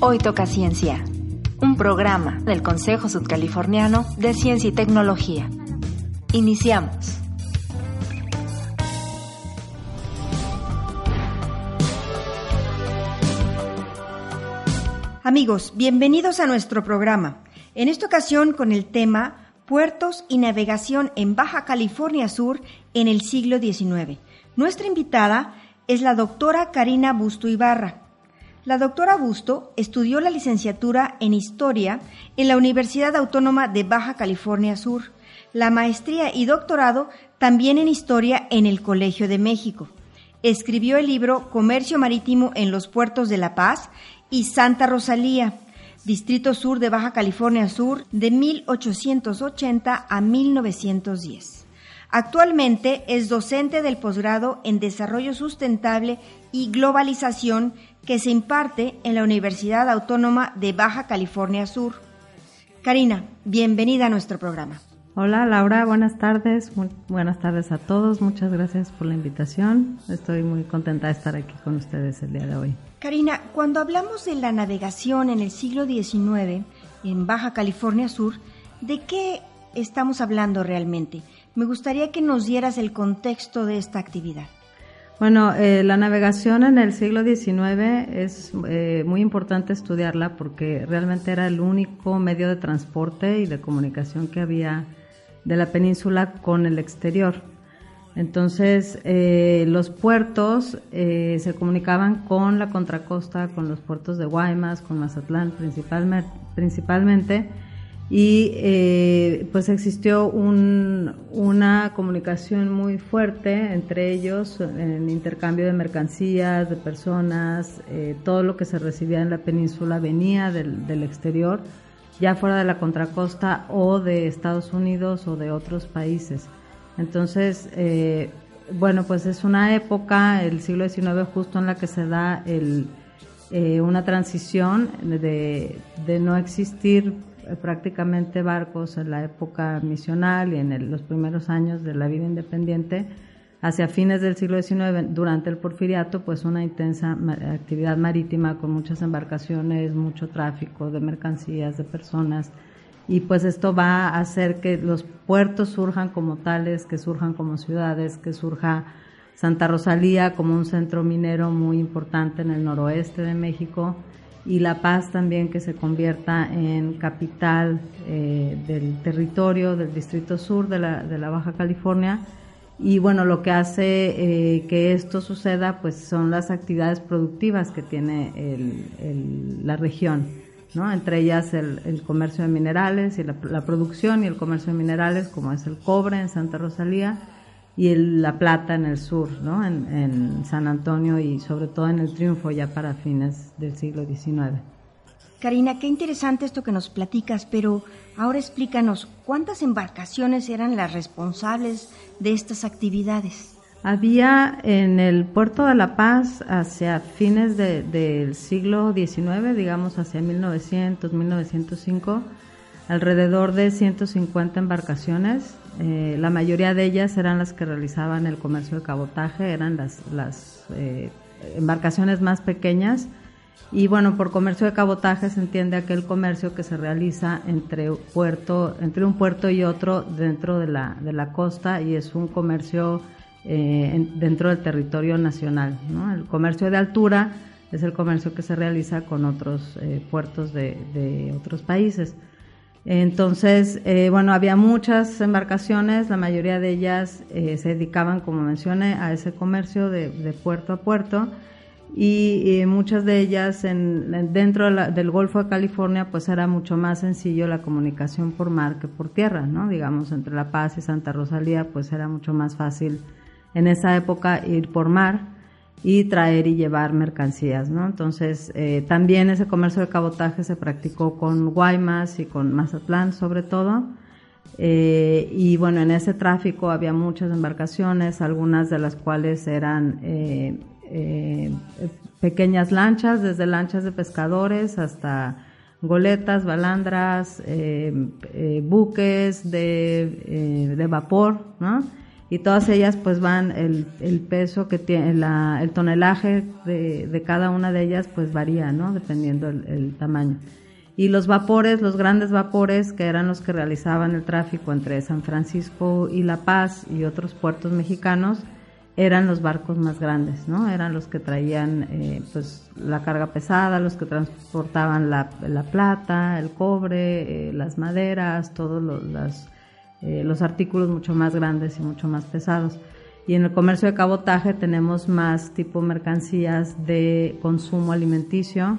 Hoy toca ciencia, un programa del Consejo Sudcaliforniano de Ciencia y Tecnología. Iniciamos. Amigos, bienvenidos a nuestro programa. En esta ocasión con el tema Puertos y navegación en Baja California Sur en el siglo XIX. Nuestra invitada es la doctora Karina Busto Ibarra. La doctora Busto estudió la licenciatura en Historia en la Universidad Autónoma de Baja California Sur, la maestría y doctorado también en Historia en el Colegio de México. Escribió el libro Comercio Marítimo en los Puertos de La Paz y Santa Rosalía, Distrito Sur de Baja California Sur, de 1880 a 1910. Actualmente es docente del posgrado en Desarrollo Sustentable y Globalización que se imparte en la Universidad Autónoma de Baja California Sur. Karina, bienvenida a nuestro programa. Hola Laura, buenas tardes. buenas tardes a todos. Muchas gracias por la invitación. Estoy muy contenta de estar aquí con ustedes el día de hoy. Karina, cuando hablamos de la navegación en el siglo XIX en Baja California Sur, ¿de qué estamos hablando realmente? Me gustaría que nos dieras el contexto de esta actividad. Bueno, eh, la navegación en el siglo XIX es eh, muy importante estudiarla porque realmente era el único medio de transporte y de comunicación que había de la península con el exterior. Entonces, eh, los puertos se comunicaban con la contracosta, con los puertos de Guaymas, con Mazatlán principalmente y eh, pues existió una comunicación muy fuerte entre ellos en intercambio de mercancías, de personas, eh, todo lo que se recibía en la península venía del, del, exterior, ya fuera de la contracosta o de Estados Unidos o de otros países. Entonces, eh, bueno, pues es una época, el siglo XIX, justo en la que se da el, una transición de, de no existir eh, prácticamente barcos en la época misional y en los primeros años de la vida independiente, hacia fines del siglo XIX, durante el porfiriato, pues una intensa actividad marítima con muchas embarcaciones, mucho tráfico de mercancías, de personas, y pues esto va a hacer que los puertos surjan como tales, que surjan como ciudades, que surja Santa Rosalía como un centro minero muy importante en el noroeste de México, y La Paz también que se convierta en capital eh, del territorio del Distrito Sur de la, de la, Baja California. Y bueno, lo que hace eh, que esto suceda pues son las actividades productivas que tiene el, la región, ¿no? entre ellas el, el comercio de minerales y la, la, producción y el comercio de minerales como es el cobre en Santa Rosalía y la plata en el sur, ¿no? En, San Antonio y sobre todo en el triunfo ya para fines del siglo XIX. Karina, qué interesante esto que nos platicas, pero ahora explícanos, ¿cuántas embarcaciones eran las responsables de estas actividades? Había en el puerto de La Paz hacia fines del siglo XIX, digamos hacia 1900, 1905, alrededor de 150 embarcaciones eh, la mayoría de ellas eran las que realizaban el comercio de cabotaje, eran las, las eh, embarcaciones más pequeñas. Y bueno, por comercio de cabotaje se entiende aquel comercio que se realiza entre, puerto, entre un puerto y otro dentro de la, de la costa y es un comercio eh, dentro del territorio nacional. El comercio de altura es el comercio que se realiza con otros puertos de, de otros países. Entonces, eh, bueno, había muchas embarcaciones, la mayoría de ellas eh, se dedicaban, como mencioné, a ese comercio de, puerto a puerto y, muchas de ellas en, dentro del Golfo de California, pues era mucho más sencillo la comunicación por mar que por tierra, ¿no? Digamos, entre La Paz y Santa Rosalía, pues era mucho más fácil en esa época ir por mar y traer y llevar mercancías, ¿no? Entonces, eh, también ese comercio de cabotaje se practicó con Guaymas y con Mazatlán sobre todo. Eh, y bueno, en ese tráfico había muchas embarcaciones, algunas de las cuales eran eh, pequeñas lanchas, desde lanchas de pescadores hasta goletas, balandras, buques de, de vapor, ¿no? Y todas ellas pues van el, el peso que tiene la, el tonelaje de, de, cada una de ellas pues varía no dependiendo el, tamaño. Y los vapores los grandes vapores que eran los que realizaban el tráfico entre San Francisco y La Paz y otros puertos mexicanos eran los barcos más grandes no eran los que traían eh, pues la carga pesada los que transportaban la, la plata el cobre eh, las maderas todos los las eh, los artículos mucho más grandes y mucho más pesados. Y en el comercio de cabotaje tenemos más tipo mercancías de consumo alimenticio,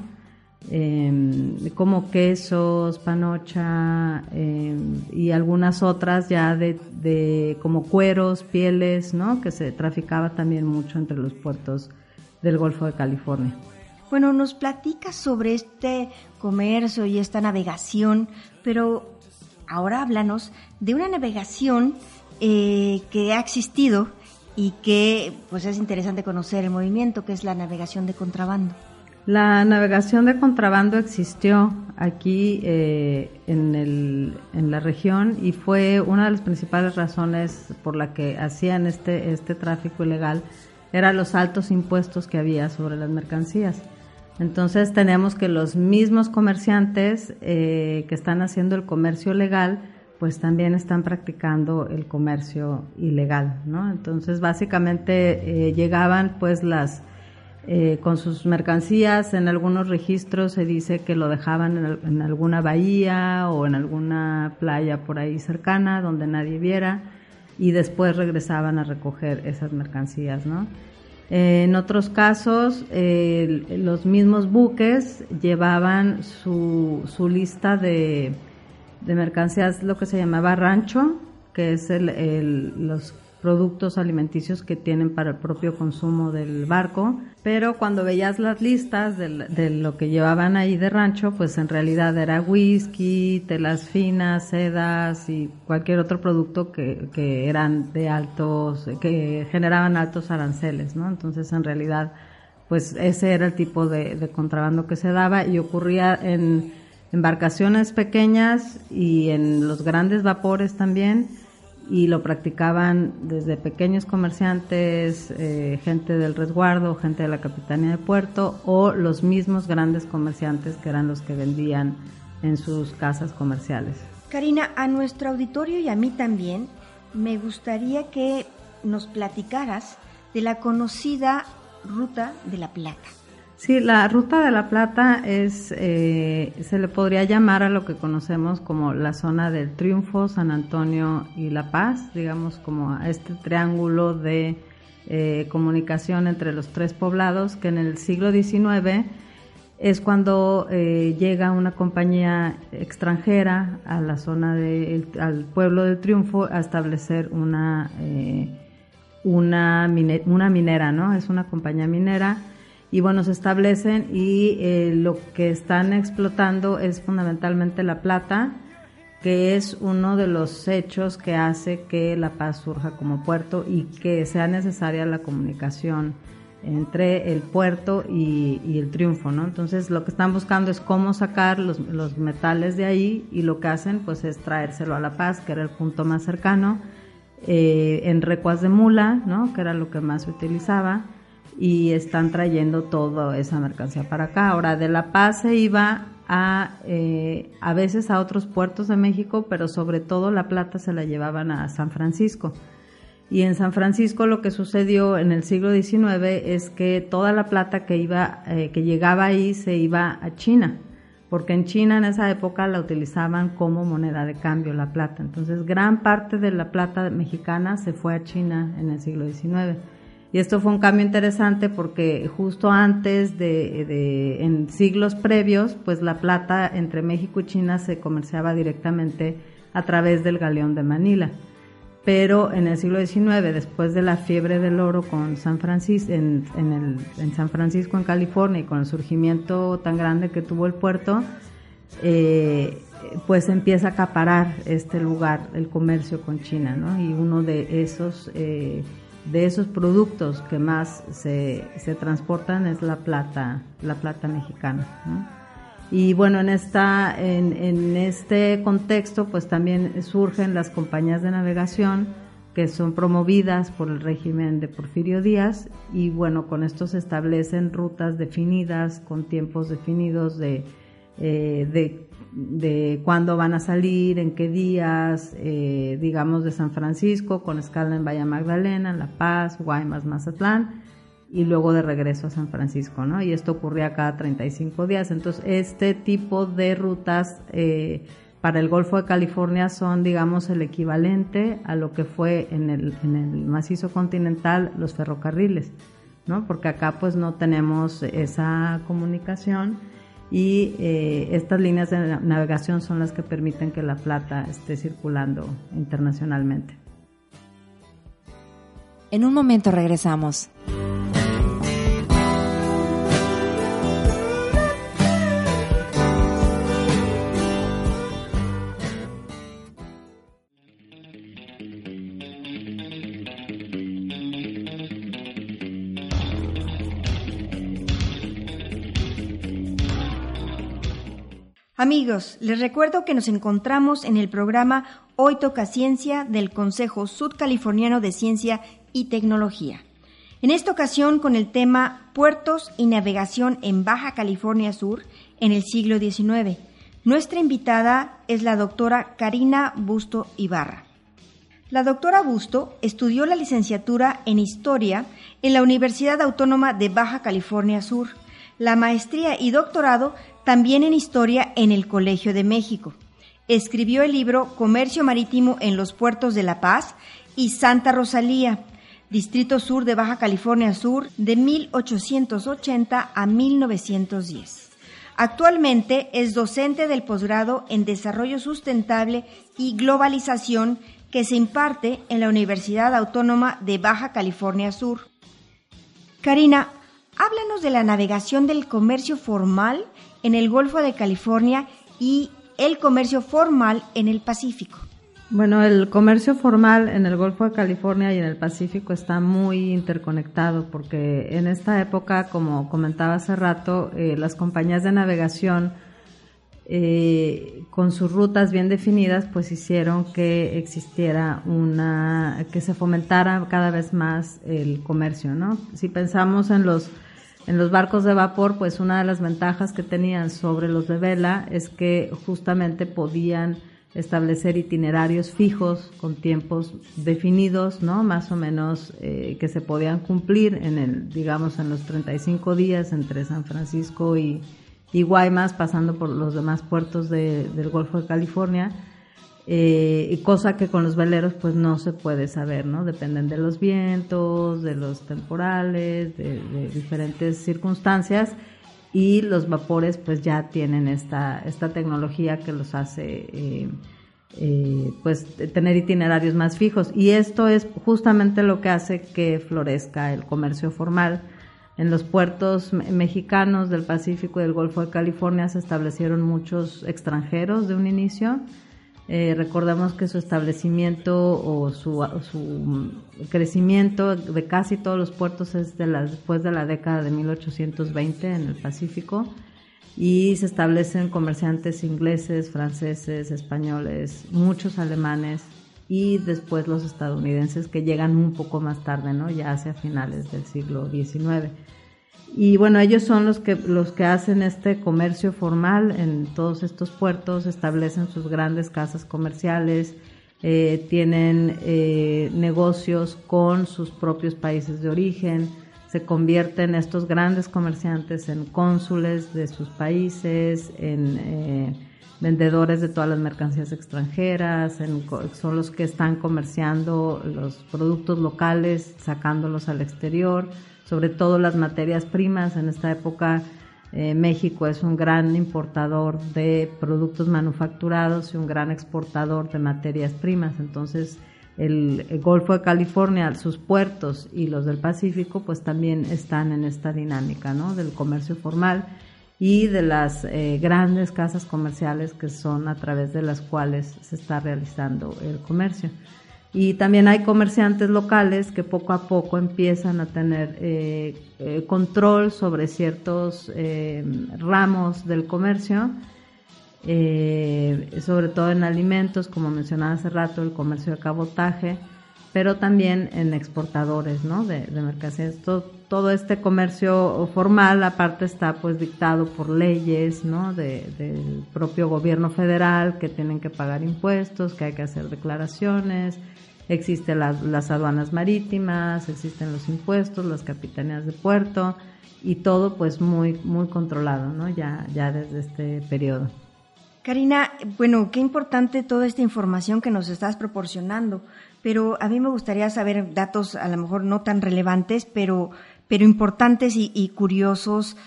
em, como quesos, panocha em, y algunas otras ya de, como cueros, pieles, ¿no? que se traficaba también mucho entre los puertos del Golfo de California. Bueno, nos platica sobre este comercio y esta navegación, pero ahora háblanos de una navegación eh, que ha existido y que pues es interesante conocer el movimiento, que es la navegación de contrabando. La navegación de contrabando existió aquí eh, en, el, en, la región y fue una de las principales razones por la que hacían este, este tráfico ilegal, eran los altos impuestos que había sobre las mercancías. Entonces tenemos que los mismos comerciantes eh, que están haciendo el comercio legal, pues también están practicando el comercio ilegal, ¿no? Entonces básicamente eh, llegaban pues las eh, con sus mercancías en algunos registros se dice que lo dejaban en, en, alguna bahía o en alguna playa por ahí cercana donde nadie viera y después regresaban a recoger esas mercancías, ¿no? En otros casos, los mismos buques llevaban su, su lista de, de, mercancías, lo que se llamaba rancho, que es el, el, los productos alimenticios que tienen para el propio consumo del barco, pero cuando veías las listas de, lo que llevaban ahí de rancho, pues en realidad era whisky, telas finas, sedas y cualquier otro producto que, que eran de altos, que generaban altos aranceles, ¿no? Entonces en realidad, pues ese era el tipo de, de contrabando que se daba y ocurría en embarcaciones pequeñas y en los grandes vapores también y lo practicaban desde pequeños comerciantes, eh, gente del resguardo, gente de la Capitanía de Puerto o los mismos grandes comerciantes que eran los que vendían en sus casas comerciales. Karina, a nuestro auditorio y a mí también me gustaría que nos platicaras de la conocida Ruta de la Plata. Sí, la Ruta de la Plata es, eh, se le podría llamar a lo que conocemos como la zona del Triunfo, San Antonio y La Paz, digamos como a este triángulo de eh, comunicación entre los tres poblados que en el siglo XIX es cuando eh, llega una compañía extranjera a la zona de, al pueblo del Triunfo a establecer una, una, una minera, ¿no? Es una compañía minera y bueno, se establecen y eh, lo que están explotando es fundamentalmente la plata, que es uno de los hechos que hace que La Paz surja como puerto y que sea necesaria la comunicación entre el puerto y, el triunfo, ¿no? Entonces lo que están buscando es cómo sacar los, los, metales de ahí y lo que hacen pues es traérselo a La Paz, que era el punto más cercano, eh, en recuas de mula, ¿no? Que era lo que más se utilizaba y están trayendo toda esa mercancía para acá. Ahora, de La Paz se iba a, eh, a veces a otros puertos de México, pero sobre todo la plata se la llevaban a San Francisco. Y en San Francisco lo que sucedió en el siglo XIX es que toda la plata que iba, eh, que llegaba ahí se iba a China, porque en China en esa época la utilizaban como moneda de cambio la plata. Entonces gran parte de la plata mexicana se fue a China en el siglo XIX. Y esto fue un cambio interesante porque justo antes de, en siglos previos, pues la plata entre México y China se comerciaba directamente a través del galeón de Manila. pero en el siglo XIX, después de la fiebre del oro con San Francisco, en, en, San Francisco, en California, y con el surgimiento tan grande que tuvo el puerto, eh, pues empieza a acaparar este lugar el comercio con China, ¿no? Y uno de esos, eh, de esos productos que más se, se, transportan es la plata, la plata mexicana. Y bueno, en, esta, en, en, este contexto, pues también surgen las compañías de navegación que son promovidas por el régimen de Porfirio Díaz y bueno, con esto se establecen rutas definidas, con tiempos definidos de, eh, de, de cuándo van a salir, en qué días, eh, digamos de San Francisco, con escala en Bahía Magdalena, La Paz, Guaymas, Mazatlán y luego de regreso a San Francisco, ¿no? Y esto ocurría cada 35 días. Entonces, este tipo de rutas eh, para el Golfo de California son, digamos, el equivalente a lo que fue en el, en el macizo continental los ferrocarriles, ¿no? Porque acá pues no tenemos esa comunicación y eh, estas líneas de navegación son las que permiten que la plata esté circulando internacionalmente. En un momento regresamos. Amigos, les recuerdo que nos encontramos en el programa Hoy Toca Ciencia del Consejo Sudcaliforniano de Ciencia y Tecnología. En esta ocasión con el tema Puertos y Navegación en Baja California Sur en el siglo XIX. Nuestra invitada es la doctora Karina Busto Ibarra. La doctora Busto estudió la licenciatura en Historia en la Universidad Autónoma de Baja California Sur, la maestría y doctorado también en historia en el Colegio de México. Escribió el libro Comercio Marítimo en los Puertos de La Paz y Santa Rosalía, Distrito Sur de Baja California Sur, de 1880 a 1910. Actualmente es docente del posgrado en Desarrollo Sustentable y Globalización que se imparte en la Universidad Autónoma de Baja California Sur. Karina, háblanos de la navegación del comercio formal en el Golfo de California y el comercio formal en el Pacífico. Bueno, el comercio formal en el Golfo de California y en el Pacífico está muy interconectado porque en esta época, como comentaba hace rato, eh, las compañías de navegación eh, con sus rutas bien definidas, pues hicieron que existiera una, que se fomentara cada vez más el comercio, ¿no? Si pensamos en los en los barcos de vapor, pues una de las ventajas que tenían sobre los de vela es que justamente podían establecer itinerarios fijos con tiempos definidos, ¿no? Más o menos eh, que se podían cumplir en el, digamos, en los 35 días entre San Francisco y, y Guaymas, pasando por los demás puertos del Golfo de California eh, cosa que con los veleros pues no se puede saber, ¿no? Dependen de los vientos, de los temporales, de, diferentes circunstancias y los vapores pues ya tienen esta, esta tecnología que los hace eh, eh, pues tener itinerarios más fijos y esto es justamente lo que hace que florezca el comercio formal. En los puertos mexicanos del Pacífico y del Golfo de California se establecieron muchos extranjeros de un inicio, eh, recordemos que su establecimiento o su, su, crecimiento de casi todos los puertos es de la, después de la década de 1820 en el Pacífico y se establecen comerciantes ingleses, franceses, españoles, muchos alemanes y después los estadounidenses que llegan un poco más tarde, ¿no? ya hacia finales del siglo XIX. Y bueno, ellos son los que, los que hacen este comercio formal en todos estos puertos, establecen sus grandes casas comerciales, eh, tienen eh, negocios con sus propios países de origen, se convierten estos grandes comerciantes en cónsules de sus países, en eh, vendedores de todas las mercancías extranjeras, son los que están comerciando los productos locales, sacándolos al exterior sobre todo las materias primas. En esta época eh, México es un gran importador de productos manufacturados y un gran exportador de materias primas. Entonces el, Golfo de California, sus puertos y los del Pacífico, pues también están en esta dinámica, ¿no? Del comercio formal y de las eh, grandes casas comerciales que son a través de las cuales se está realizando el comercio. Y también hay comerciantes locales que poco a poco empiezan a tener eh, eh, control sobre ciertos ramos del comercio eh, sobre todo en alimentos, como mencionaba hace rato, el comercio de cabotaje, pero también en exportadores ¿no? de, mercancías. Todo, este comercio formal, aparte, está pues dictado por leyes ¿no? del propio gobierno federal que tienen que pagar impuestos, que hay que hacer declaraciones, existen las aduanas marítimas, existen los impuestos, las capitanías de puerto y todo pues muy, muy controlado ¿no? ya, ya desde este periodo. Karina, bueno, qué importante toda esta información que nos estás proporcionando, pero a mí me gustaría saber datos a lo mejor no tan relevantes, pero, pero importantes y, curiosos.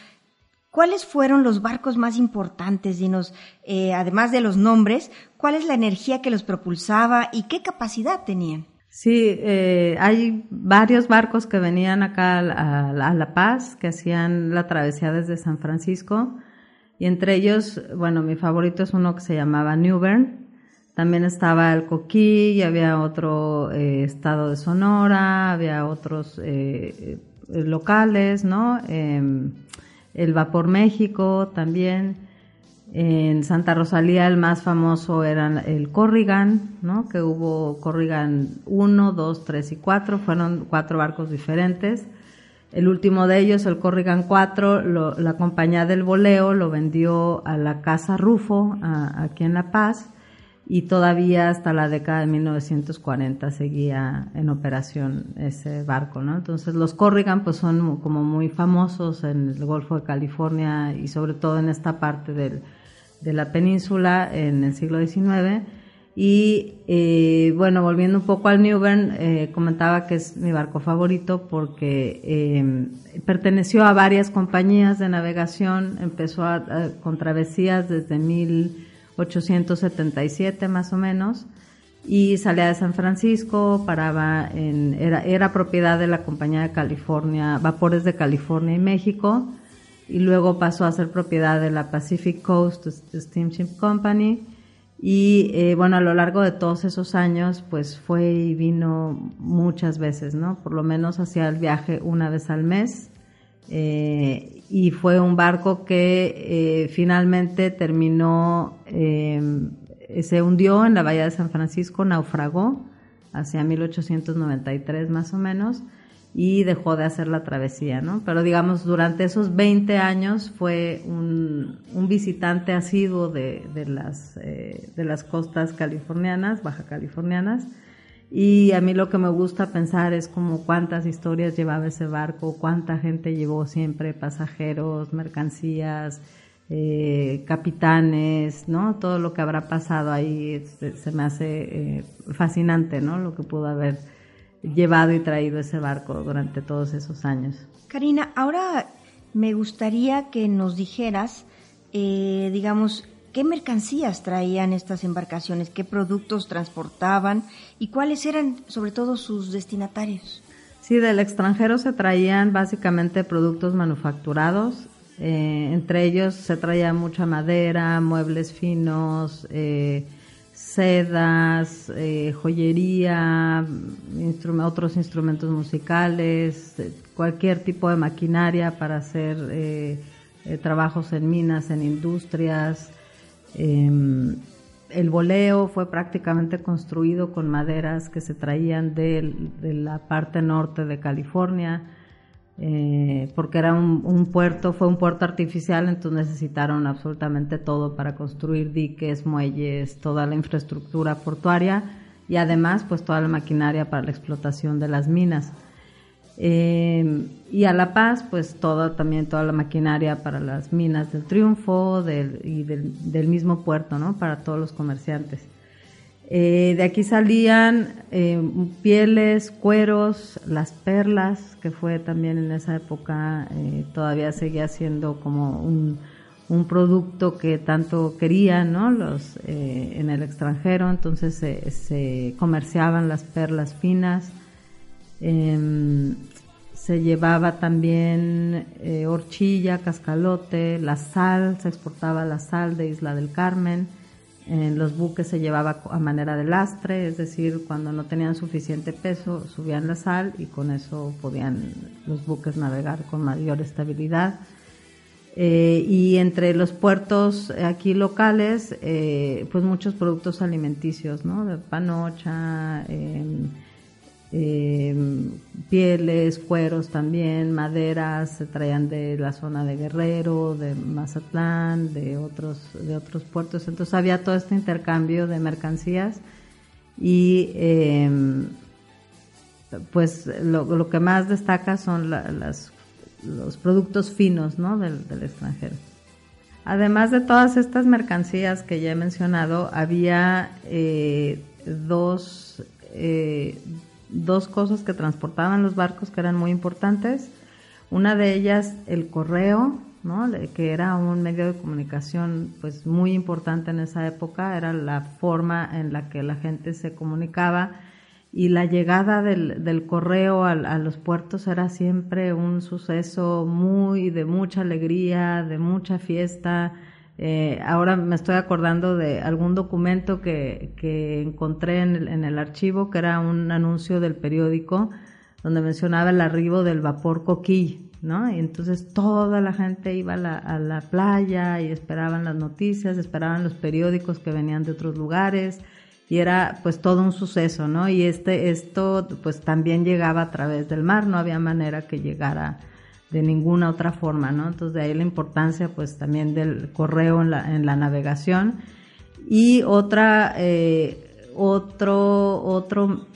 ¿Cuáles fueron los barcos más importantes? Dinos, eh, además de los nombres, ¿cuál es la energía que los propulsaba y qué capacidad tenían? Sí, eh, hay varios barcos que venían acá a, La Paz, que hacían la travesía desde San Francisco y entre ellos, bueno, mi favorito es uno que se llamaba New Bern. También estaba el Coquí, y había otro eh, estado de Sonora, había otros eh, locales, ¿no? Em, el Vapor México también. En Santa Rosalía el más famoso era el Corrigan, ¿no? Que hubo Corrigan 1, 2, 3 y 4, fueron cuatro barcos diferentes. El último de ellos, el Corrigan 4, la compañía del voleo lo vendió a la Casa Rufo, aquí en La Paz, y todavía hasta la década de 1940 seguía en operación ese barco, ¿no? Entonces los Corrigan pues son como muy famosos en el Golfo de California y sobre todo en esta parte del, de la península en el siglo XIX y eh, bueno, volviendo un poco al Newbern, eh, comentaba que es mi barco favorito porque eh, perteneció a varias compañías de navegación, empezó con travesías desde 1877 más o menos y salía de San Francisco, paraba en, era, era propiedad de la compañía de California, Vapores de California y México, y luego pasó a ser propiedad de la Pacific Coast Steamship Company y eh, bueno, a lo largo de todos esos años, pues fue y vino muchas veces, ¿no? Por lo menos hacía el viaje una vez al mes. Eh, y fue un barco que eh, finalmente terminó, se hundió en la bahía de San Francisco, naufragó hacia 1893 más o menos y dejó de hacer la travesía, ¿no? Pero digamos, durante esos 20 años fue un, visitante asiduo de, de, las, eh, de las costas californianas, baja californianas, y a mí lo que me gusta pensar es como cuántas historias llevaba ese barco, cuánta gente llevó siempre, pasajeros, mercancías, eh, capitanes, ¿no? Todo lo que habrá pasado ahí se, me hace eh, fascinante, ¿no? Lo que pudo haber llevado y traído ese barco durante todos esos años. Karina, ahora me gustaría que nos dijeras, eh, digamos, qué mercancías traían estas embarcaciones, qué productos transportaban y cuáles eran sobre todo sus destinatarios. Sí, del extranjero se traían básicamente productos manufacturados, eh, entre ellos se traía mucha madera, muebles finos, eh, sedas, eh, joyería, otros instrumentos musicales, cualquier tipo de maquinaria para hacer trabajos en minas, en industrias. Em, el boleo fue prácticamente construido con maderas que se traían de la parte norte de California eh, porque era un, puerto, fue un puerto artificial, entonces necesitaron absolutamente todo para construir diques, muelles, toda la infraestructura portuaria y además pues toda la maquinaria para la explotación de las minas. Eh, y a La Paz pues toda, también toda la maquinaria para las minas del Triunfo y del, del mismo puerto, ¿no? Para todos los comerciantes. Eh, de aquí salían eh, pieles, cueros, las perlas, que fue también en esa época, todavía seguía siendo como un, un producto que tanto querían ¿no? los, en el extranjero, entonces se comerciaban las perlas finas. Em, se llevaba también eh, horchilla, cascalote, la sal, se exportaba la sal de Isla del Carmen. En los buques se llevaba a manera de lastre, es decir, cuando no tenían suficiente peso, subían la sal y con eso podían los buques navegar con mayor estabilidad. Eh, y entre los puertos aquí locales, eh, pues muchos productos alimenticios, ¿no? De panocha, em, em, pieles, cueros también, maderas, se traían de la zona de Guerrero, de Mazatlán, de otros, de otros puertos. Entonces había todo este intercambio de mercancías y em, pues lo, que más destaca son las los productos finos ¿no? del, extranjero. Además de todas estas mercancías que ya he mencionado, había eh, dos, eh, dos cosas que transportaban los barcos que eran muy importantes. Una de ellas, el correo, ¿no? que era un medio de comunicación pues muy importante en esa época, era la forma en la que la gente se comunicaba y la llegada del, del correo a, a, los puertos era siempre un suceso muy de mucha alegría, de mucha fiesta. Eh, ahora me estoy acordando de algún documento que, que encontré en el, en el, archivo, que era un anuncio del periódico donde mencionaba el arribo del vapor Coquí, ¿no? Y entonces toda la gente iba a la, a la playa y esperaban las noticias, esperaban los periódicos que venían de otros lugares y era pues todo un suceso, ¿no? Y este, esto pues también llegaba a través del mar, no había manera que llegara de ninguna otra forma, ¿no? Entonces de ahí la importancia pues también del correo en la, en la navegación. Y otra, eh, otro, otro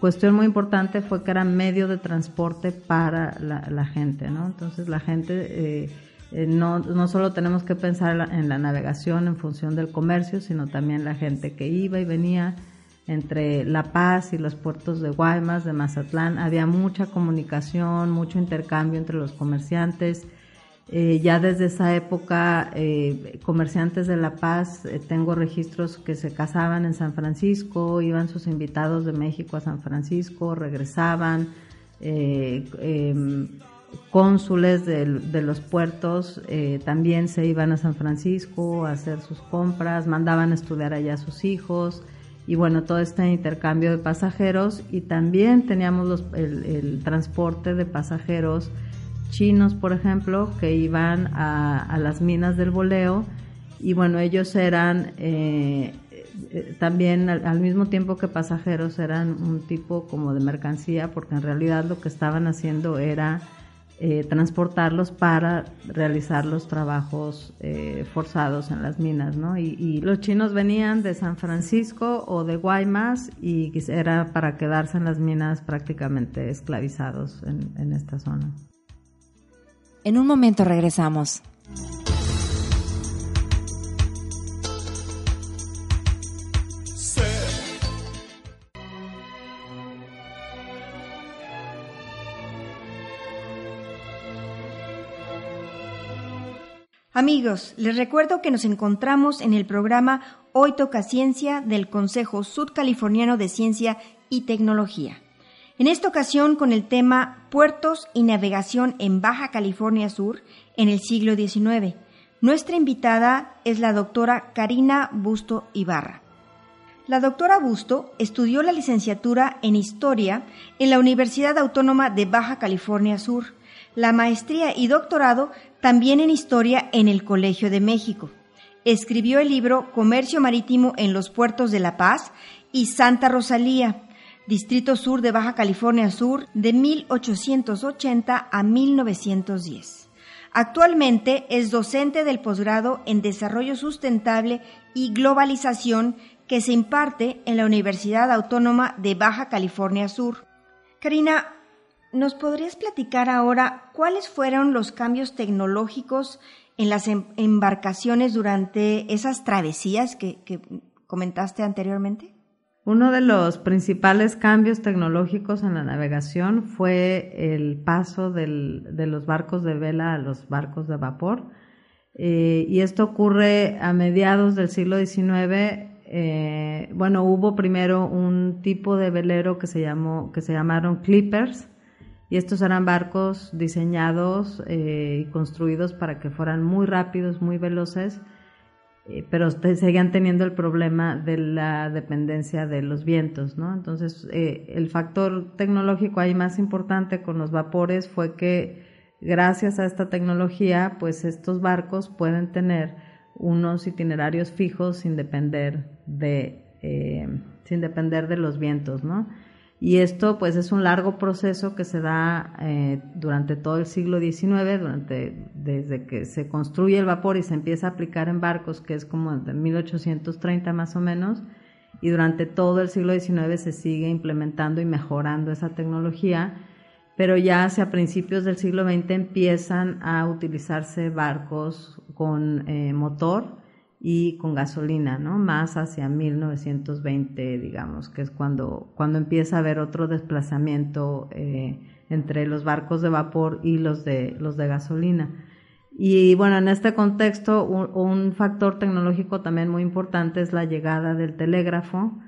cuestión muy importante fue que era medio de transporte para la, la gente, ¿no? Entonces la gente... Eh, eh, no, no solo tenemos que pensar en la navegación en función del comercio, sino también la gente que iba y venía entre La Paz y los puertos de Guaymas, de Mazatlán. Había mucha comunicación, mucho intercambio entre los comerciantes. Eh, ya desde esa época, eh, comerciantes de La Paz, tengo registros que se casaban en San Francisco, iban sus invitados de México a San Francisco, regresaban. Em, cónsules de, los puertos eh, también se iban a San Francisco a hacer sus compras, mandaban a estudiar allá a sus hijos y bueno, todo este intercambio de pasajeros y también teníamos el, transporte de pasajeros chinos, por ejemplo, que iban a, las minas del boleo y bueno, ellos eran eh, eh, también al, mismo tiempo que pasajeros eran un tipo como de mercancía porque en realidad lo que estaban haciendo era eh, transportarlos para realizar los trabajos eh, forzados en las minas, ¿no? Y, los chinos venían de San Francisco o de Guaymas y era para quedarse en las minas prácticamente esclavizados en, en esta zona. En un momento regresamos. Amigos, les recuerdo que nos encontramos en el programa Hoy Toca Ciencia del Consejo Sudcaliforniano de Ciencia y Tecnología. En esta ocasión con el tema Puertos y Navegación en Baja California Sur en el siglo XIX. Nuestra invitada es la doctora Karina Busto Ibarra. La doctora Busto estudió la licenciatura en Historia en la Universidad Autónoma de Baja California Sur la maestría y doctorado también en Historia en el Colegio de México. Escribió el libro Comercio Marítimo en los Puertos de La Paz y Santa Rosalía, Distrito Sur de Baja California Sur, de 1880 a 1910. Actualmente es docente del posgrado en Desarrollo Sustentable y Globalización que se imparte en la Universidad Autónoma de Baja California Sur. Karina, ¿Nos podrías platicar ahora cuáles fueron los cambios tecnológicos en las em-, embarcaciones durante esas travesías que, comentaste anteriormente? Uno de los principales cambios tecnológicos en la navegación fue el paso de los barcos de vela a los barcos de vapor. Eh, y esto ocurre a mediados del siglo XIX. Eh, bueno, hubo primero un tipo de velero que se llamó, que se llamaron clippers, y estos eran barcos diseñados y construidos para que fueran muy rápidos, muy veloces, eh, pero seguían teniendo el problema de la dependencia de los vientos, ¿no? Entonces, eh, el factor tecnológico ahí más importante con los vapores fue que gracias a esta tecnología, pues estos barcos pueden tener unos itinerarios fijos sin depender de, eh, sin depender de los vientos, ¿no? Y esto pues es un largo proceso que se da eh, durante todo el siglo XIX, durante, desde que se construye el vapor y se empieza a aplicar en barcos, que es como de 1830 más o menos, y durante todo el siglo XIX se sigue implementando y mejorando esa tecnología, pero ya hacia principios del siglo XX empiezan a utilizarse barcos con eh, motor, y con gasolina, ¿no? Más hacia 1920, digamos, que es cuando, cuando empieza a haber otro desplazamiento eh, entre los barcos de vapor y los de, los de gasolina. Y bueno, en este contexto, un, factor tecnológico también muy importante es la llegada del telégrafo,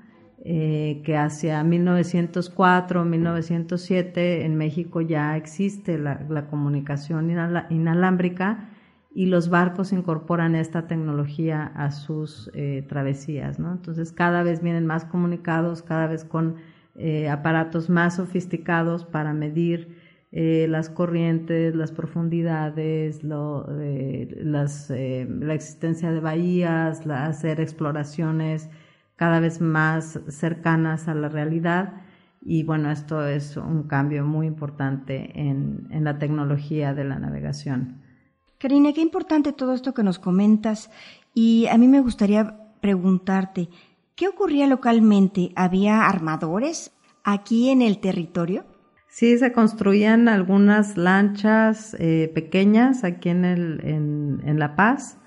eh, que hacia 1904, 1907 en México ya existe la, la comunicación inalámbrica y los barcos incorporan esta tecnología a sus eh, travesías, ¿no? Entonces cada vez vienen más comunicados, cada vez con eh, aparatos más sofisticados para medir eh, las corrientes, las profundidades, las, la existencia de bahías, hacer exploraciones cada vez más cercanas a la realidad. Y bueno, esto es un cambio muy importante en, en la tecnología de la navegación. Karina, qué importante todo esto que nos comentas y a mí me gustaría preguntarte, ¿qué ocurría localmente? ¿Había armadores aquí en el territorio? Sí, se construían algunas lanchas eh, pequeñas aquí en, el, en, La Paz,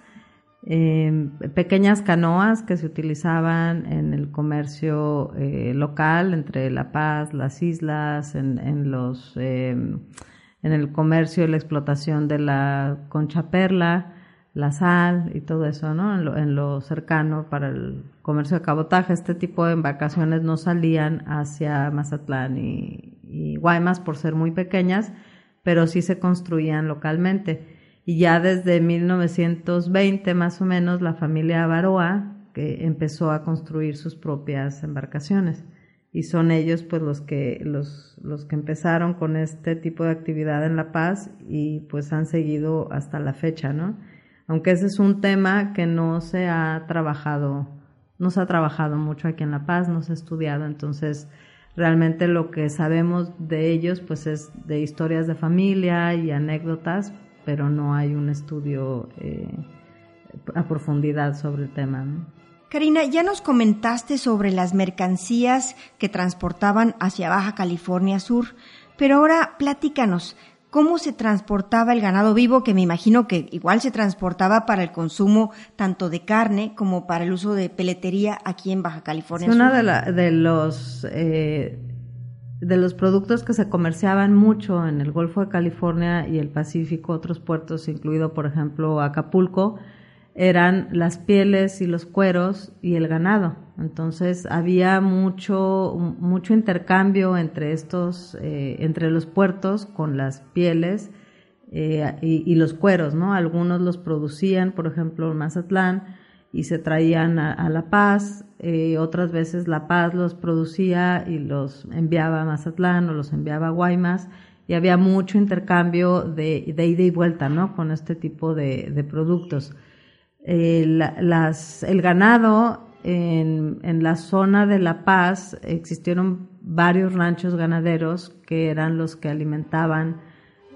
em, pequeñas canoas que se utilizaban en el comercio eh, local entre La Paz, las islas, en, los em, en el comercio y la explotación de la concha perla, la sal y todo eso, ¿no? En lo, cercano para el comercio de cabotaje. Este tipo de embarcaciones no salían hacia Mazatlán y, Guaymas por ser muy pequeñas, pero sí se construían localmente. Y ya desde 1920 más o menos la familia Baroa que empezó a construir sus propias embarcaciones y son ellos pues los que los, los que empezaron con este tipo de actividad en La Paz y pues han seguido hasta la fecha, ¿no? Aunque ese es un tema que no se ha trabajado, no se ha trabajado mucho aquí en La Paz, no se ha estudiado, entonces realmente lo que sabemos de ellos pues es de historias de familia y anécdotas, pero no hay un estudio eh, a profundidad sobre el tema. Karina, ya nos comentaste sobre las mercancías que transportaban hacia Baja California Sur, pero ahora platícanos, ¿cómo se transportaba el ganado vivo que me imagino que igual se transportaba para el consumo tanto de carne como para el uso de peletería aquí en Baja California Sur? Uno de, de los eh, de los productos que se comerciaban mucho en el Golfo de California y el Pacífico, otros puertos, incluido por ejemplo Acapulco, eran las pieles y los cueros y el ganado. Entonces había mucho, mucho intercambio entre estos, eh, entre los puertos con las pieles eh, y, los cueros, ¿no? Algunos los producían, por ejemplo, en Mazatlán y se traían a, La Paz, eh, otras veces La Paz los producía y los enviaba a Mazatlán o los enviaba a Guaymas y había mucho intercambio de, ida y vuelta, ¿no? Con este tipo de productos. Eh, las, el ganado en, en, la zona de La Paz existieron varios ranchos ganaderos que eran los que alimentaban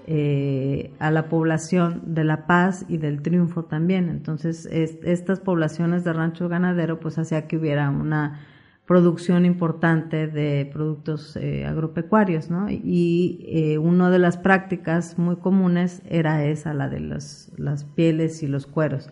eh, a la población de La Paz y del Triunfo también. Entonces, estas poblaciones de rancho ganadero pues hacía que hubiera una producción importante de productos eh, agropecuarios, ¿no? Y eh, una de las prácticas muy comunes era esa, la de las, las pieles y los cueros.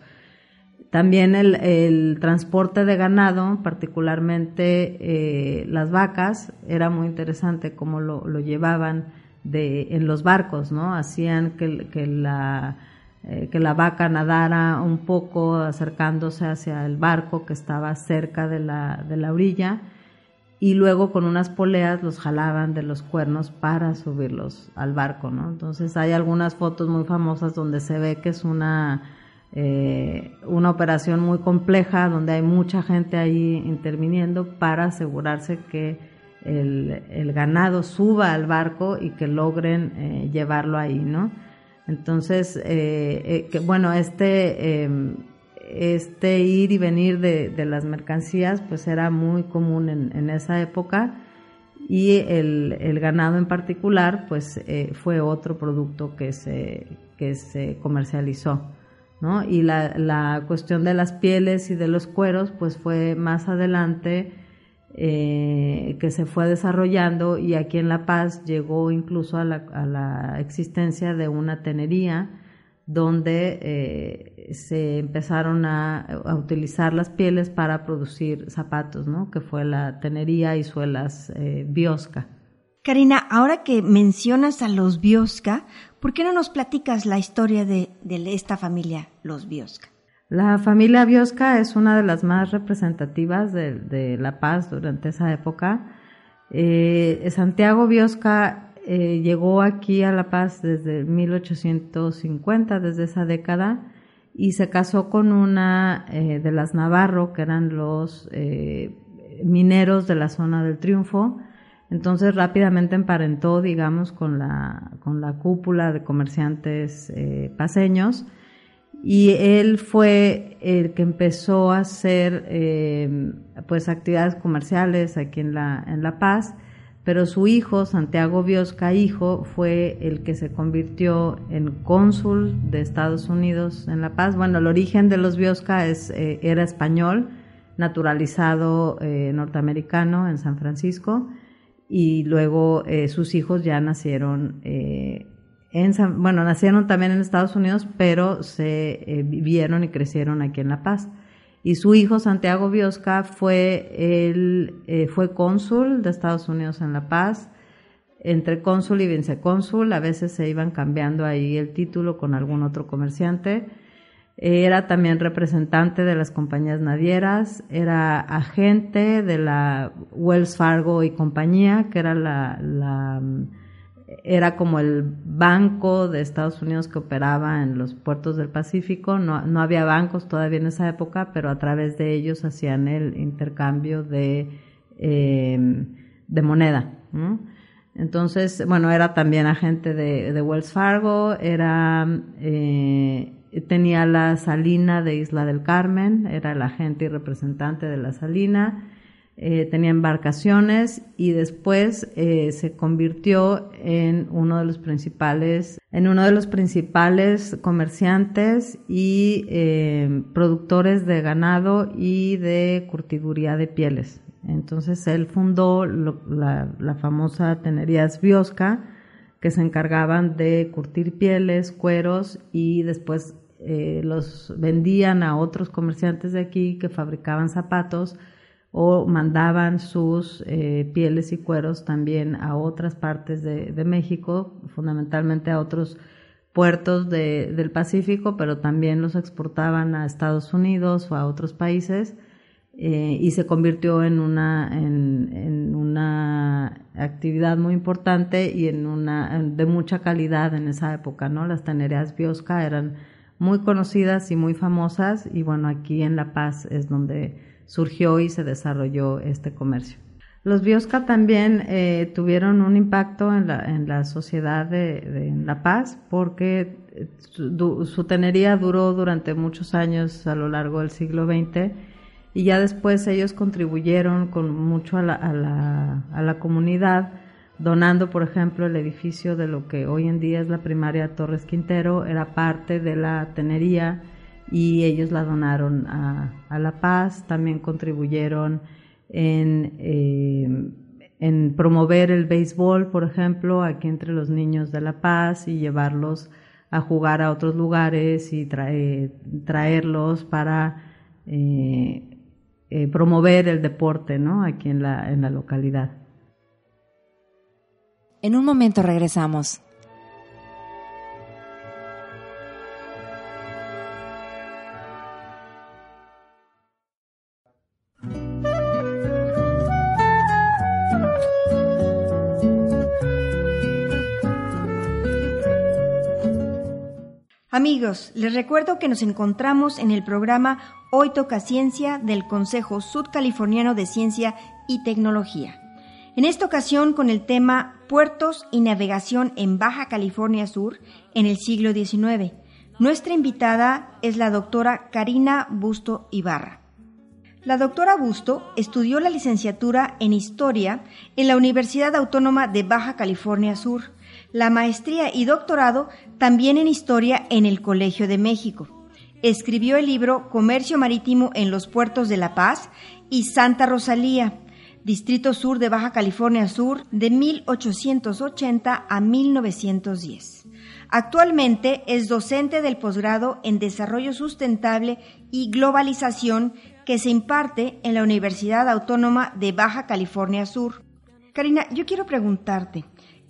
También el, transporte de ganado, particularmente eh, las vacas, era muy interesante cómo lo, llevaban de, en los barcos, ¿no? Hacían que, la, eh, que la vaca nadara un poco acercándose hacia el barco que estaba cerca de la, de la orilla y luego con unas poleas los jalaban de los cuernos para subirlos al barco, ¿no? Entonces hay algunas fotos muy famosas donde se ve que es una, eh, una operación muy compleja, donde hay mucha gente ahí interviniendo para asegurarse que el, ganado suba al barco y que logren eh, llevarlo ahí, ¿no? Entonces, eh, bueno, este em, este ir y venir de, las mercancías pues era muy común en, esa época y el, ganado en particular pues fue otro producto que se, que se comercializó. ¿No? Y la, la, cuestión de las pieles y de los cueros pues fue más adelante eh, que se fue desarrollando y aquí en La Paz llegó incluso a la, a la existencia de una tenería donde eh, se empezaron a, utilizar las pieles para producir zapatos, ¿no? que fue la tenería y suelas eh, biosca. Karina, ahora que mencionas a los biosca, ¿por qué no nos platicas la historia de, esta familia, los biosca? La familia biosca es una de las más representativas de, La Paz durante esa época. Eh, Santiago Biosca eh, llegó aquí a La Paz desde 1850, desde esa década, y se casó con una eh, de las Navarro, que eran los mineros de la zona del Triunfo. Entonces rápidamente emparentó, digamos, con la, con la cúpula de comerciantes paseños. Y él fue el que empezó a hacer pues actividades comerciales aquí en La, en la Paz. Pero su hijo, Santiago Biosca, hijo, fue el que se convirtió en cónsul de Estados Unidos en La Paz. Bueno, el origen de los Biosca es, eh, era español, naturalizado eh, norteamericano en San Francisco, y luego eh, sus hijos ya nacieron en San, bueno, nacieron también en Estados Unidos, pero se vivieron y crecieron aquí en La Paz y su hijo Santiago Biosca fue, el, eh, fue cónsul de Estados Unidos en La Paz, entre cónsul y vicecónsul, a veces se iban cambiando ahí el título con algún otro comerciante. Era también representante de las compañías navieras, era agente de la Wells Fargo y compañía, que era la, la era como el banco de Estados Unidos que operaba en los puertos del Pacífico. No, no había bancos todavía en esa época, pero a través de ellos hacían el intercambio de, eh, de moneda. Entonces, bueno, era también agente de, de Wells Fargo, era, eh, tenía la salina de Isla del Carmen, era el agente y representante de la salina eh, tenía embarcaciones y después eh, se convirtió en uno de los principales, en uno de los principales comerciantes y eh, productores de ganado y de curtiduría de pieles. Entonces él fundó la, la, famosa Tenerías Biosca, que se encargaban de curtir pieles, cueros y después los vendían a otros comerciantes de aquí que fabricaban zapatos o mandaban sus eh, pieles y cueros también a otras partes de, México, fundamentalmente a otros puertos del Pacífico, pero también los exportaban a Estados Unidos o a otros países eh, y se convirtió en una, en, una actividad muy importante y en una, de mucha calidad en esa época, ¿no? Las tanerías Biosca eran muy conocidas y muy famosas y bueno, aquí en La Paz es donde surgió y se desarrolló este comercio. Los Biosca también eh, tuvieron un impacto en la, en la sociedad de, La Paz porque eh, su, tenería duró durante muchos años a lo largo del siglo XX y ya después ellos contribuyeron con mucho a la, a la, a la comunidad donando, por ejemplo, el edificio de lo que hoy en día es la primaria Torres Quintero, era parte de la tenería y ellos la donaron a, La Paz, también contribuyeron en, eh, en promover el béisbol, por ejemplo, aquí entre los niños de La Paz y llevarlos a jugar a otros lugares y traerlos para eh, eh, promover el deporte ¿no? aquí en la, en la localidad. En un momento regresamos. Amigos, les recuerdo que nos encontramos en el programa Hoy Toca Ciencia del Consejo Sudcaliforniano de Ciencia y Tecnología. En esta ocasión con el tema Puertos y Navegación en Baja California Sur en el siglo XIX. Nuestra invitada es la doctora Karina Busto Ibarra. La doctora Busto estudió la licenciatura en Historia en la Universidad Autónoma de Baja California Sur, la maestría y doctorado también en Historia en el Colegio de México. Escribió el libro Comercio Marítimo en los Puertos de La Paz y Santa Rosalía, Distrito Sur de Baja California Sur, de 1880 a 1910. Actualmente es docente del posgrado en Desarrollo Sustentable y Globalización que se imparte en la Universidad Autónoma de Baja California Sur. Karina, yo quiero preguntarte,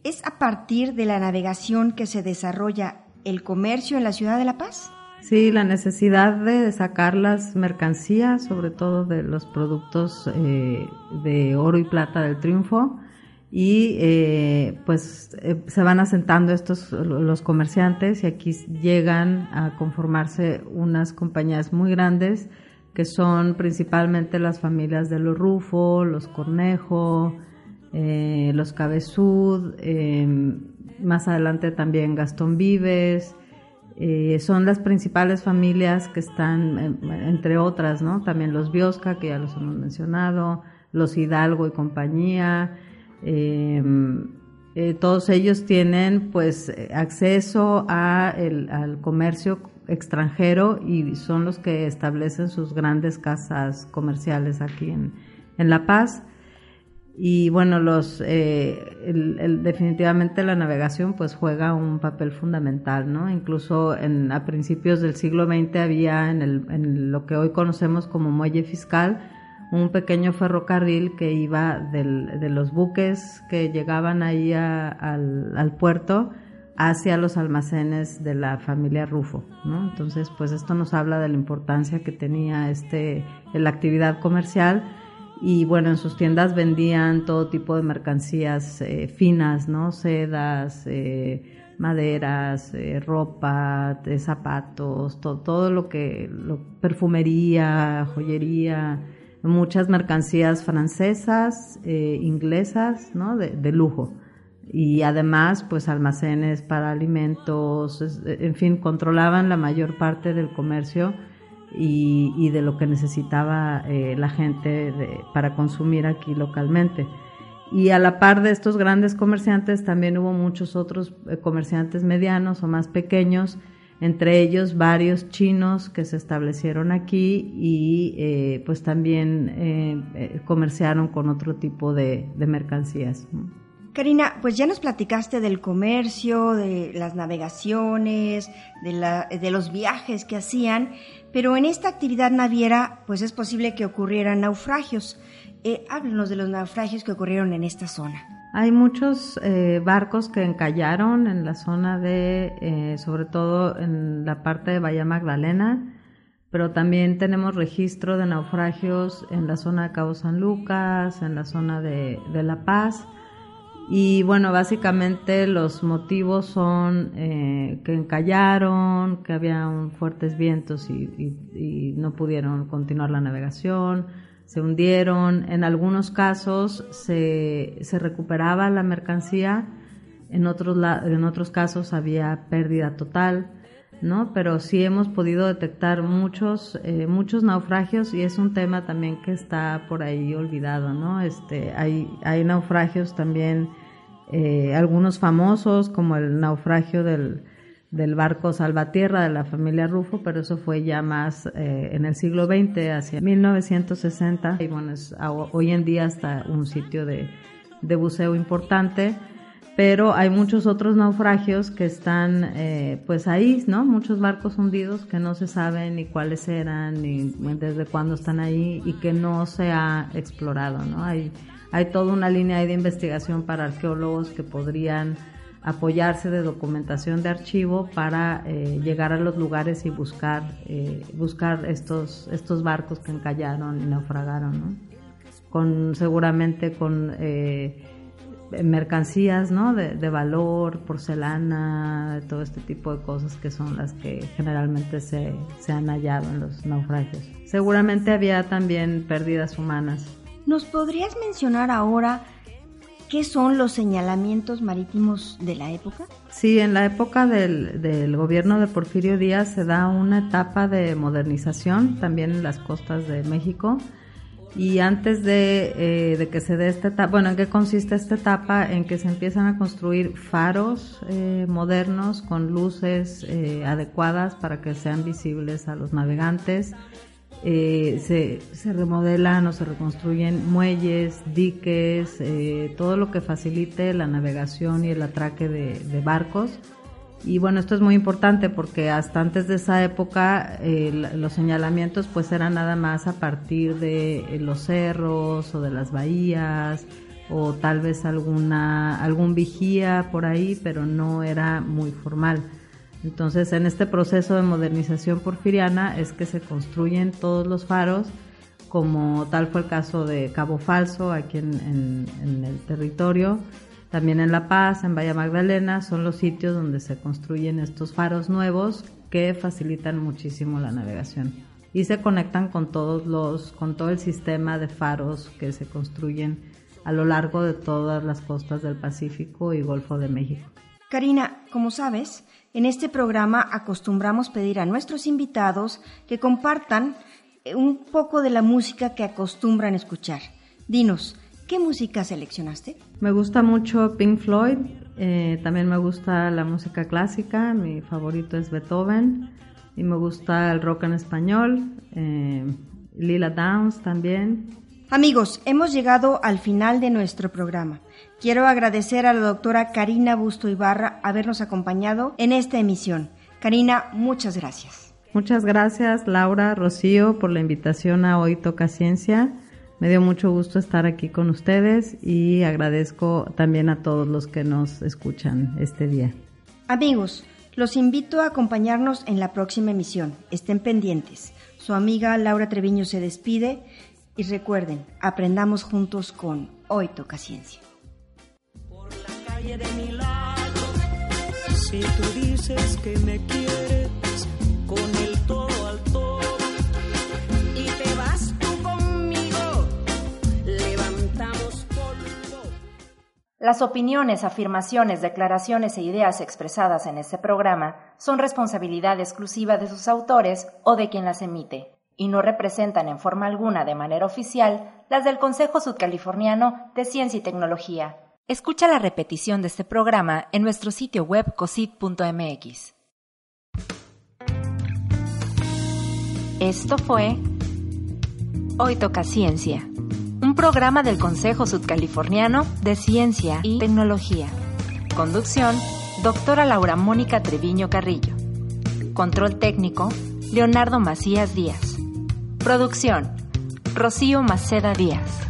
¿es a partir de la navegación que se desarrolla el comercio en la ciudad de La Paz? Sí, la necesidad de sacar las mercancías, sobre todo de los productos eh, de oro y plata del triunfo, y eh, pues eh, se van asentando estos los comerciantes y aquí llegan a conformarse unas compañías muy grandes que son principalmente las familias de los Rufo, los Cornejo, los Cabezud, más adelante también Gastón Vives, eh, son las principales familias que están, eh, entre otras, ¿no? También los Biosca, que ya los hemos mencionado, los Hidalgo y compañía. Em, eh, todos ellos tienen, pues, acceso a al comercio extranjero y son los que establecen sus grandes casas comerciales aquí en, en La Paz y bueno los eh, definitivamente la navegación pues juega un papel fundamental no incluso en, a principios del siglo XX había en, el, en lo que hoy conocemos como muelle fiscal un pequeño ferrocarril que iba del, de los buques que llegaban ahí al, al, puerto hacia los almacenes de la familia Rufo, ¿no? Entonces, pues esto nos habla de la importancia que tenía este, la actividad comercial y bueno, en sus tiendas vendían todo tipo de mercancías eh, finas, ¿no? Sedas, eh, maderas, eh, ropa, zapatos, todo, todo lo que, lo, perfumería, joyería, muchas mercancías francesas, inglesas, ¿no? De, lujo. Y además, pues almacenes para alimentos, en fin, controlaban la mayor parte del comercio y, de lo que necesitaba eh, la gente para consumir aquí localmente. Y a la par de estos grandes comerciantes también hubo muchos otros eh, comerciantes medianos o más pequeños, entre ellos varios chinos que se establecieron aquí y eh, pues también comerciaron con otro tipo de, de mercancías. Karina, pues ya nos platicaste del comercio, de las navegaciones, de, la, de los viajes que hacían, pero en esta actividad naviera, pues es posible que ocurrieran naufragios. Eh, háblenos de los naufragios que ocurrieron en esta zona. Hay muchos eh, barcos que encallaron en la zona de, eh, sobre todo en la parte de Bahía Magdalena, pero también tenemos registro de naufragios en la zona de Cabo San Lucas, en la zona de La Paz y bueno, básicamente los motivos son eh, que encallaron, que había fuertes vientos y, no pudieron continuar la navegación, se hundieron. En algunos casos se, se recuperaba la mercancía, en otros, en otros casos había pérdida total. ¿No? Pero sí hemos podido detectar muchos, eh, muchos naufragios y es un tema también que está por ahí olvidado, ¿no? Este, hay, hay naufragios también, eh, algunos famosos, como el naufragio del, del barco Salvatierra de la familia Rufo, pero eso fue ya más eh, en el siglo XX, hacia 1960, y bueno, es hoy en día hasta un sitio de, de buceo importante pero hay muchos otros naufragios que están eh, pues ahí, ¿no? Muchos barcos hundidos que no se saben ni cuáles eran ni desde cuándo están ahí y que no se ha explorado, ¿no? Hay, hay toda una línea de investigación para arqueólogos que podrían apoyarse de documentación de archivo para eh, llegar a los lugares y buscar eh, buscar estos estos barcos que encallaron y naufragaron, ¿no? Con seguramente con mercancías, ¿no? De, de, valor, porcelana, todo este tipo de cosas que son las que generalmente se, se han hallado en los naufragios. Seguramente había también pérdidas humanas. ¿Nos podrías mencionar ahora qué son los señalamientos marítimos de la época? Sí, en la época del, del, gobierno de Porfirio Díaz se da una etapa de modernización también en las costas de México. Y antes de, eh, de que se dé esta etapa, bueno, ¿en qué consiste esta etapa? En que se empiezan a construir faros eh, modernos con luces eh, adecuadas para que sean visibles a los navegantes. se, se remodelan o se reconstruyen muelles, diques, todo lo que facilite la navegación y el atraque de barcos y bueno, esto es muy importante porque hasta antes de esa época eh, los señalamientos pues eran nada más a partir de eh, los cerros o de las bahías o tal vez alguna algún vigía por ahí, pero no era muy formal. Entonces, en este proceso de modernización porfiriana es que se construyen todos los faros, como tal fue el caso de Cabo Falso aquí en el territorio, también en La Paz, en Bahía Magdalena, son los sitios donde se construyen estos faros nuevos que facilitan muchísimo la navegación y se conectan con todos los con todo el sistema de faros que se construyen a lo largo de todas las costas del Pacífico y Golfo de México. Karina, como sabes, en este programa acostumbramos pedir a nuestros invitados que compartan un poco de la música que acostumbran escuchar. Dinos, ¿Qué música seleccionaste? Me gusta mucho Pink Floyd, eh, también me gusta la música clásica, mi favorito es Beethoven, y me gusta el rock en español, eh, Lila Downs también. Amigos, hemos llegado al final de nuestro programa. Quiero agradecer a la doctora Karina Busto Ibarra habernos acompañado en esta emisión. Karina, muchas gracias. Muchas gracias, Laura, Rocío, por la invitación a Hoy Toca Ciencia. Me dio mucho gusto estar aquí con ustedes y agradezco también a todos los que nos escuchan este día. Amigos, los invito a acompañarnos en la próxima emisión. Estén pendientes. Su amiga Laura Treviño se despide y recuerden, aprendamos juntos con Hoy Toca Ciencia. Por la calle de mi lado, si tú dices que me quieres, Las opiniones, afirmaciones, declaraciones e ideas expresadas en este programa son responsabilidad exclusiva de sus autores o de quien las emite, y no representan en forma alguna de manera oficial las del Consejo Sudcaliforniano de Ciencia y Tecnología. Escucha la repetición de este programa en nuestro sitio web cosit.mx. Esto fue Hoy Toca Ciencia programa del Consejo Sudcaliforniano de Ciencia y Tecnología. Conducción, doctora Laura Mónica Treviño Carrillo. Control técnico, Leonardo Macías Díaz. Producción, Rocío Maceda Díaz.